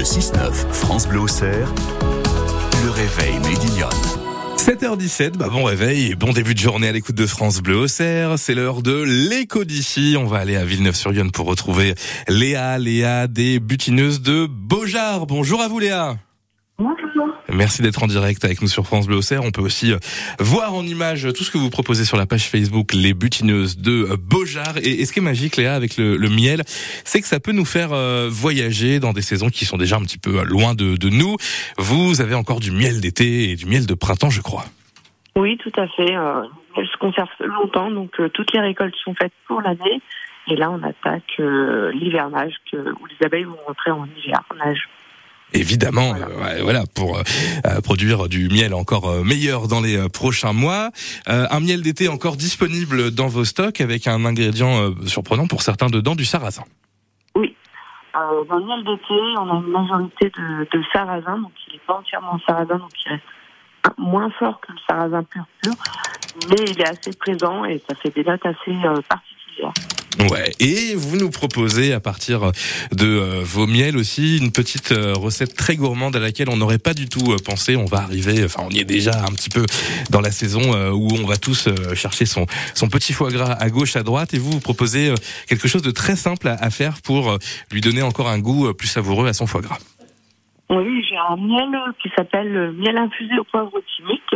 Le 6-9, France Bleu Auxerre, le réveil Médillon. 7h17, bah bon réveil et bon début de journée à l'écoute de France Bleu Auxerre. C'est l'heure de l'écho d'ici. On va aller à Villeneuve-sur-Yonne pour retrouver Léa, Léa des butineuses de Beaujard. Bonjour à vous Léa. Bonjour. Merci d'être en direct avec nous sur France Bleu Auxerre. On peut aussi euh, voir en image tout ce que vous proposez sur la page Facebook Les Butineuses de Beaujard. Et, ce qui est magique, Léa, avec le, miel, c'est que ça peut nous faire euh, voyager dans des saisons qui sont déjà un petit peu euh, loin de, nous. Vous avez encore du miel d'été et du miel de printemps, je crois. Oui, tout à fait. elle se conserve longtemps, donc toutes les récoltes sont faites pour l'année. Et là, on attaque l'hivernage, où les abeilles vont rentrer en hivernage évidemment, voilà, euh, pour euh, euh, produire du miel encore meilleur dans les prochains mois. un miel d'été encore disponible dans vos stocks avec un ingrédient surprenant pour certains dedans, du sarrasin. Oui. dans le miel d'été, on a une majorité de, sarrasin, donc il n'est pas entièrement sarrasin, donc il reste moins fort que le sarrasin pur pur, mais il est assez présent et ça fait des notes assez particulières. Ouais. Et vous nous proposez à partir de euh, vos miels aussi une petite euh, recette très gourmande à laquelle on n'aurait pas du tout euh, pensé. On va arriver, enfin on y est déjà un petit peu dans la saison où on va tous chercher son son petit foie gras à gauche, à droite, et vous vous proposez quelque chose de très simple à, faire pour lui donner encore un goût plus savoureux à son foie gras. Oui, j'ai un miel qui s'appelle miel infusé au poivre timique.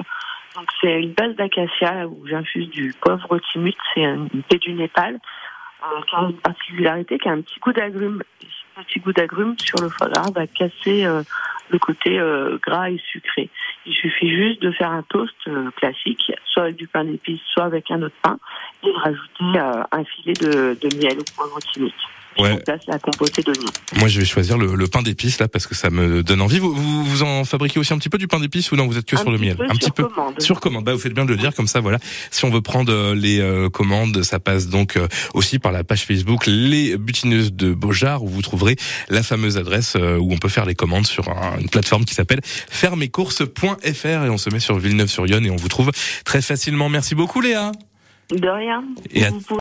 Donc c'est une base d'acacia où j'infuse du poivre timique, c'est une paix du Népal a une particularité, qui un petit goût d'agrumes. Un petit goût d'agrumes sur le foie gras va casser euh, le côté euh, gras et sucré. Il suffit juste de faire un toast euh, classique, soit avec du pain d'épices, soit avec un autre pain, et de rajouter un filet de, de miel au poivre chimique ouais. la compotée d'oignons. Moi, je vais choisir le, pain d'épices là parce que ça me donne envie. Vous, vous, en fabriquez aussi un petit peu du pain d'épices ou non Vous êtes que sur le miel? Un petit peu sur commande. Bah, vous faites bien de le dire comme ça. Voilà. Si on veut prendre euh, les euh, commandes, ça passe donc euh, aussi par la page Facebook Les Butineuses de Beaujard où vous trouverez la fameuse adresse où on peut faire les commandes sur une plateforme qui s'appelle fermecourses.fr et on se met sur Villeneuve-sur-Yonne et on vous trouve très facilement. Merci beaucoup, Léa. De rien.